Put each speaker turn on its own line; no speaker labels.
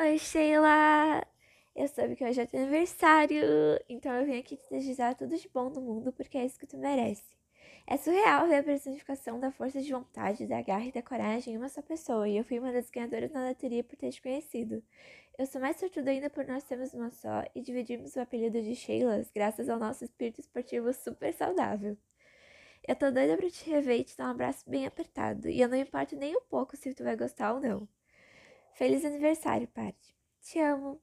Oi, Sheila! Eu soube que hoje é teu aniversário, então eu vim aqui te desejar tudo de bom no mundo porque é isso que tu merece. É surreal ver a personificação da força de vontade, da garra e da coragem em uma só pessoa, e eu fui uma das ganhadoras na loteria por ter te conhecido. Eu sou mais sortuda ainda por nós termos uma só e dividirmos o apelido de Sheilas graças ao nosso espírito esportivo super saudável. Eu tô doida pra te rever e te dar um abraço bem apertado, e eu não importo nem um pouco se tu vai gostar ou não. Feliz aniversário, Paty. Te amo.